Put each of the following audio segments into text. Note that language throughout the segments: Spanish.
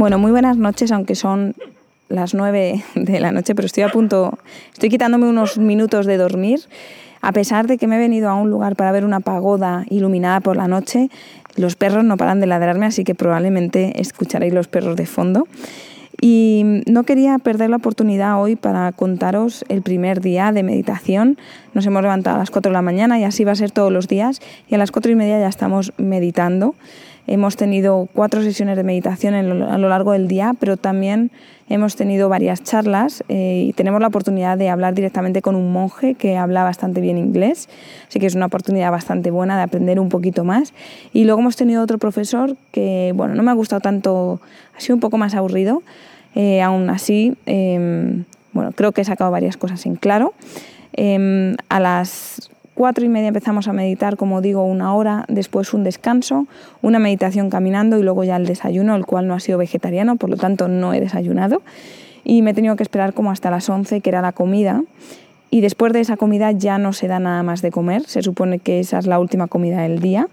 Bueno, muy buenas noches, aunque son las 9 de la noche, pero estoy a punto, estoy quitándome unos minutos de dormir. A pesar de que me he venido a un lugar para ver una pagoda iluminada por la noche, los perros no paran de ladrarme, así que probablemente escucharéis los perros de fondo. Y no quería perder la oportunidad hoy para contaros el primer día de meditación. Nos hemos levantado a las 4 de la mañana y así va a ser todos los días. Y a las 4 y media ya estamos meditando. Hemos tenido cuatro sesiones de meditación a lo largo del día, pero también hemos tenido varias charlas eh, y tenemos la oportunidad de hablar directamente con un monje que habla bastante bien inglés, así que es una oportunidad bastante buena de aprender un poquito más. Y luego hemos tenido otro profesor que, bueno, no me ha gustado tanto, ha sido un poco más aburrido, eh, aún así, em, bueno, creo que he sacado varias cosas en claro. Em, a las cuatro y media empezamos a meditar, como digo, una hora, después un descanso, una meditación caminando y luego ya el desayuno, el cual no ha sido vegetariano, por lo tanto no he desayunado. Y me he tenido que esperar como hasta las 11, que era la comida. Y después de esa comida ya no se da nada más de comer, se supone que esa es la última comida del día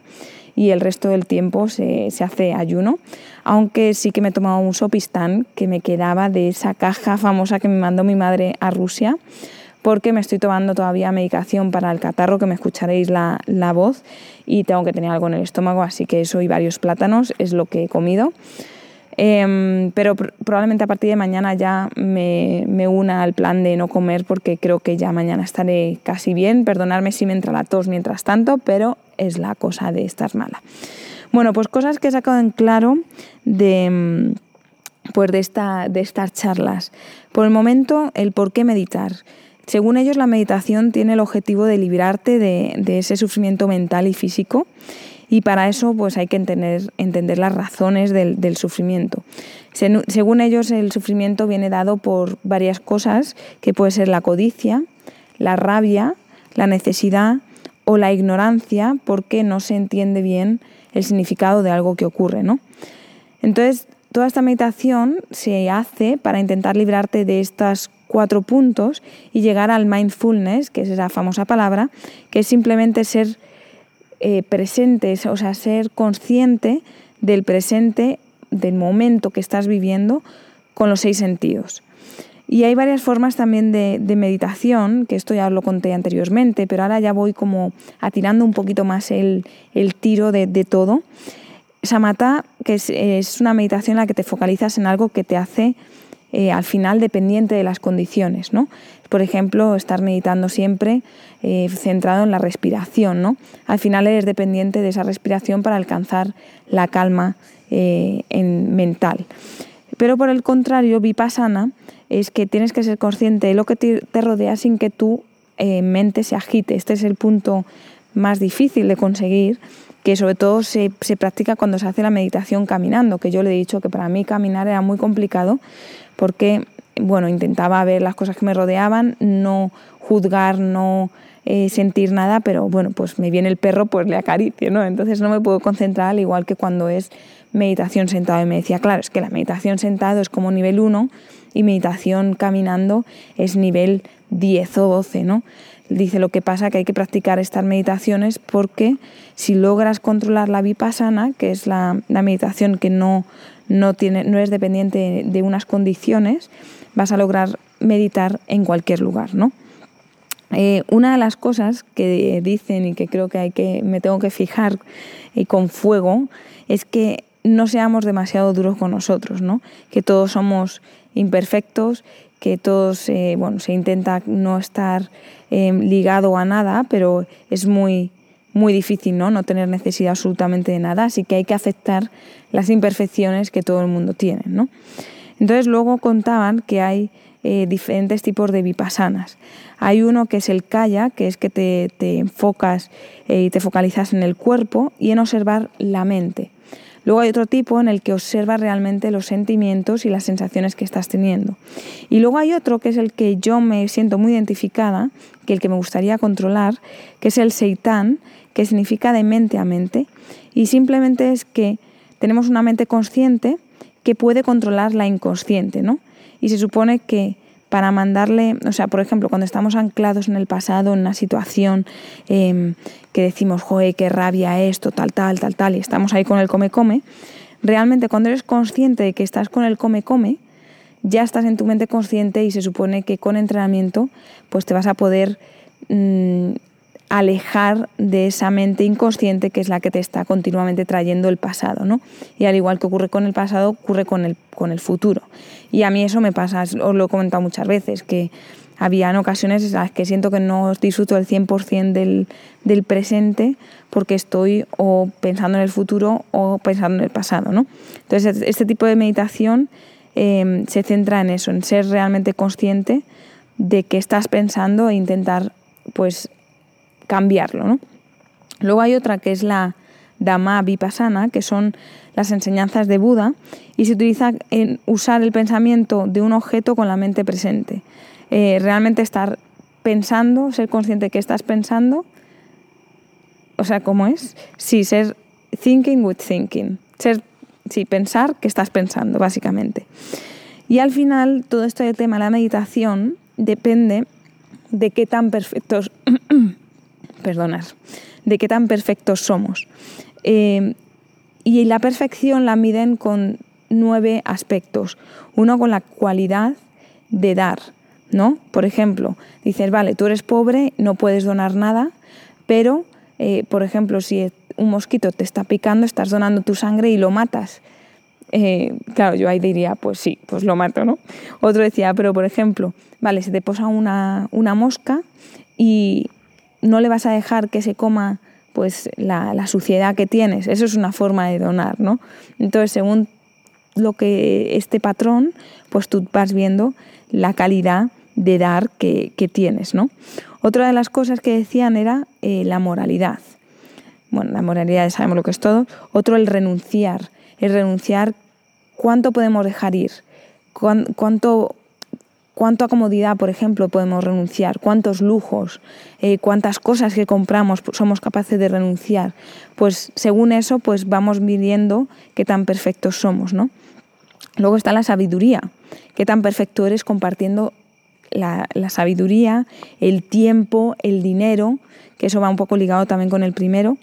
y el resto del tiempo se, se, hace ayuno, aunque sí que me he tomado un sopistán que me quedaba de esa caja famosa que me mandó mi madre a Rusia, porque me estoy tomando todavía medicación para el catarro, que me escucharéis la, la voz, y tengo que tener algo en el estómago, así que eso y varios plátanos es lo que he comido. Em, pero probablemente a partir de mañana ya me, me, una al plan de no comer porque creo que ya mañana estaré casi bien. Perdonadme si me entra la tos mientras tanto, pero es la cosa de estar mala. Bueno, pues cosas que he sacado en claro de, pues de, esta, de estas charlas. Por el momento, el por qué meditar. Según ellos, la meditación tiene el objetivo de librarte de, ese sufrimiento mental y físico y para eso pues hay que entender, las razones del, sufrimiento. según ellos, el sufrimiento viene dado por varias cosas, que puede ser la codicia, la rabia, la necesidad o la ignorancia porque no se entiende bien el significado de algo que ocurre. ¿no? Entonces, toda esta meditación se hace para intentar librarte de estas cuatro puntos y llegar al mindfulness, que es esa famosa palabra, que es simplemente ser eh, presente, o sea, ser consciente del presente, del momento que estás viviendo con los seis sentidos. Y hay varias formas también de, meditación, que esto ya lo conté anteriormente, pero ahora ya voy como atirando un poquito más el, tiro de, todo. Samatha, que es, una meditación en la que te focalizas en algo que te hace eh, al final dependiente de las condiciones. ¿no? Por ejemplo, estar meditando siempre eh, centrado en la respiración. ¿no? Al final eres dependiente de esa respiración para alcanzar la calma eh, en mental. Pero por el contrario, vipassana es que tienes que ser consciente de lo que te, rodea sin que tu mente se agite. Este es el punto más difícil de conseguir que sobre todo se, se, practica cuando se hace la meditación caminando, que yo le he dicho que para mí caminar era muy complicado porque bueno, intentaba ver las cosas que me rodeaban, no juzgar, no eh, sentir nada, pero bueno, pues me viene el perro, pues le acaricio, ¿no? Entonces no me puedo concentrar al igual que cuando es meditación sentado. Y me decía, claro, es que la meditación sentado es como nivel 1 y meditación caminando es nivel 10 o 12, ¿no? Dice lo que pasa que hay que practicar estas meditaciones porque si logras controlar la vipassana, que es la, meditación que no no, tiene, no es dependiente de unas condiciones, vas a lograr meditar en cualquier lugar, ¿no? Eh, una de las cosas que dicen y que creo que, hay que me tengo que fijar y con fuego es que no seamos demasiado duros con nosotros, ¿no? que todos somos imperfectos, que todos, eh, bueno, se intenta no estar eh, ligado a nada, pero es muy muy difícil, ¿no? No tener necesidad absolutamente de nada, así que hay que aceptar las imperfecciones que todo el mundo tiene, ¿no? Entonces luego contaban que hay eh, diferentes tipos de vipassanas. Hay uno que es el kaya, que es que te, enfocas eh, y te focalizas en el cuerpo y en observar la mente. Luego hay otro tipo en el que observas realmente los sentimientos y las sensaciones que estás teniendo. Y luego hay otro que es el que yo me siento muy identificada, que el que me gustaría controlar, que es el seitán, que significa de mente a mente. Y simplemente es que tenemos una mente consciente que puede controlar la inconsciente, ¿no? Y se supone que para mandarle, o sea, por ejemplo, cuando estamos anclados en el pasado, en una situación em, que decimos, joder, qué rabia esto, tal, tal, tal, tal, y estamos ahí con el come-come, realmente cuando eres consciente de que estás con el come-come, ya estás en tu mente consciente y se supone que con entrenamiento pues te vas a poder mm, alejar de esa mente inconsciente que es la que te está continuamente trayendo el pasado, ¿no? Y al igual que ocurre con el pasado, ocurre con el, con el futuro. Y a mí eso me pasa, os lo he comentado muchas veces, que había ocasiones en las que siento que no disfruto el 100% del, del presente porque estoy o pensando en el futuro o pensando en el pasado, ¿no? Entonces, este tipo de meditación em, se centra en eso, en ser realmente consciente de qué estás pensando e intentar, pues, cambiarlo. ¿no? Luego hay otra que es la Dhamma Vipassana, que son las enseñanzas de Buda, y se utiliza en usar el pensamiento de un objeto con la mente presente. Eh, realmente estar pensando, ser consciente que estás pensando, o sea, ¿cómo es? Sí, ser thinking with thinking, ser, pensar que estás pensando, básicamente. Y al final, todo este tema de la meditación depende de qué tan perfectos perdonar, de qué tan perfectos somos. Eh, y la perfección la miden con nueve aspectos. Uno con la cualidad de dar, ¿no? Por ejemplo, dices, vale, tú eres pobre, no puedes donar nada, pero, eh, por ejemplo, si un mosquito te está picando, estás donando tu sangre y lo matas. Eh, claro, yo ahí diría, pues sí, pues lo mato, ¿no? Otro decía, pero por ejemplo, vale, se te posa una, una mosca y, no le vas a dejar que se coma pues la, suciedad que tienes. Eso es una forma de donar, ¿no? Entonces, según lo que este patrón, pues tú vas viendo la calidad de dar que, tienes, ¿no? Otra de las cosas que decían era eh, la moralidad. Bueno, la moralidad sabemos lo que es todo. Otro el renunciar. El renunciar, ¿cuánto podemos dejar ir? ¿Cuánto cuánta comodidad, por ejemplo, podemos renunciar, cuántos lujos, eh, cuántas cosas que compramos somos capaces de renunciar. Pues según eso, pues vamos midiendo qué tan perfectos somos, ¿no? Luego está la sabiduría, qué tan perfecto eres compartiendo la, la sabiduría, el tiempo, el dinero, que eso va un poco ligado también con el primero.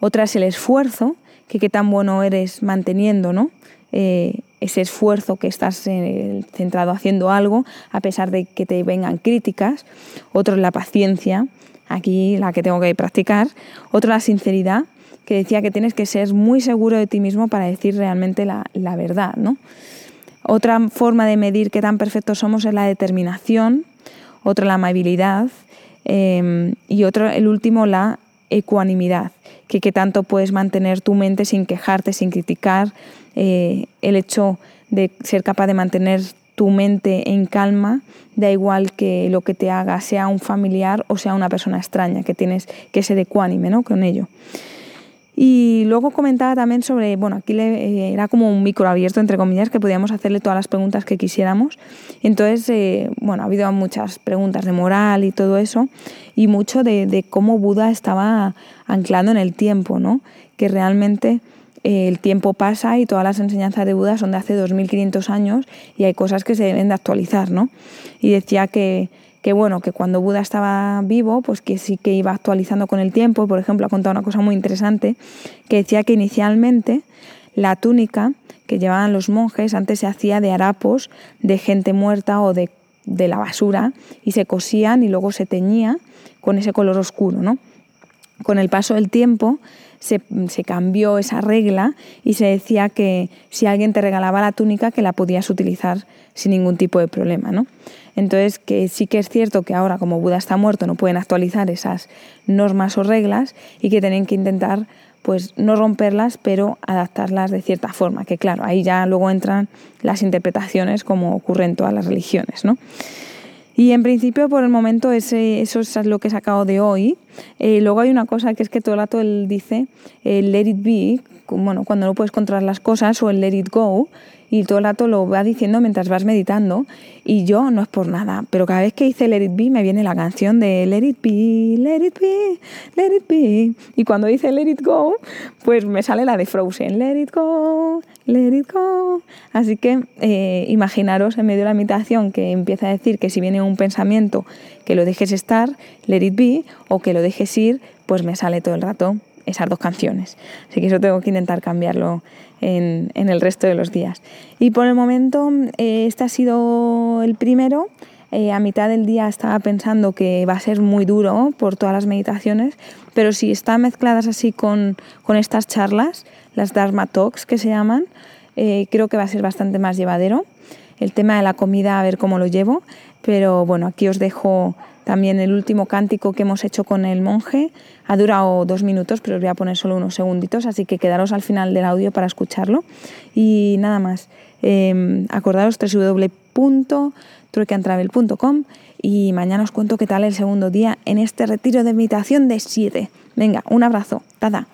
Otra es el esfuerzo, que qué tan bueno eres manteniendo, ¿no? Eh, ese esfuerzo que estás eh, centrado haciendo algo, a pesar de que te vengan críticas. Otro es la paciencia, aquí la que tengo que practicar. Otro la sinceridad, que decía que tienes que ser muy seguro de ti mismo para decir realmente la, verdad. ¿no? Otra forma de medir qué tan perfectos somos es la determinación, otra la amabilidad em, y otro, el último, la ecuanimidad, que, que tanto puedes mantener tu mente sin quejarte, sin criticar, eh, el hecho de ser capaz de mantener tu mente en calma, da igual que lo que te haga sea un familiar o sea una persona extraña, que tienes que ser ecuánime ¿no? con ello. Y luego comentaba también sobre, bueno, aquí le, era como un micro abierto, entre comillas, que podíamos hacerle todas las preguntas que quisiéramos. Entonces, eh, bueno, ha habido muchas preguntas de moral y todo eso, y mucho de, de cómo Buda estaba anclando en el tiempo, ¿no? Que realmente el tiempo pasa y todas las enseñanzas de Buda son de hace 2500 años y hay cosas que se deben de actualizar, ¿no? Y decía que, que bueno, que cuando Buda estaba vivo, pues que sí que iba actualizando con el tiempo. Por ejemplo, ha contado una cosa muy interesante, que decía que inicialmente la túnica que llevaban los monjes antes se hacía de harapos de gente muerta o de, de la basura y se cosían y luego se teñía con ese color oscuro, ¿no? Con el paso del tiempo se, cambió esa regla y se decía que si alguien te regalaba la túnica que la podías utilizar sin ningún tipo de problema. ¿no? Entonces, que sí que es cierto que ahora como Buda está muerto no pueden actualizar esas normas o reglas y que tienen que intentar pues no romperlas, pero adaptarlas de cierta forma, que claro, ahí ya luego entran las interpretaciones como ocurre en todas las religiones, ¿no? Y en principio, por el momento, eso es lo que he sacado de hoy. Eh, luego hay una cosa que es que todo el rato él dice el let it be, bueno, cuando no puedes controlar las cosas, o el let it go, y todo el rato lo va diciendo mientras vas meditando. Y yo no es por nada, pero cada vez que dice Let It Be me viene la canción de Let It Be, Let It Be, Let It Be. Y cuando dice Let It Go, pues me sale la de Frozen, Let It Go, Let It Go. Así que eh, imaginaros en medio de la meditación que empieza a decir que si viene un pensamiento que lo dejes estar, Let It Be, o que lo dejes ir, pues me sale todo el rato esas dos canciones. Así que eso tengo que intentar cambiarlo en, el resto de los días. Y por el momento, eh, este ha sido el primero. Eh, a mitad del día estaba pensando que va a ser muy duro por todas las meditaciones, pero si están mezcladas así con, estas charlas, las Dharma Talks que se llaman, eh, creo que va a ser bastante más llevadero. El tema de la comida, a ver cómo lo llevo, pero bueno, aquí os dejo también el último cántico que hemos hecho con el monje ha durado dos minutos, pero os voy a poner solo unos segunditos, así que quedaros al final del audio para escucharlo. Y nada más, eh, acordaros y mañana os cuento qué tal el segundo día en este retiro de meditación de 7. Venga, un abrazo. Tada.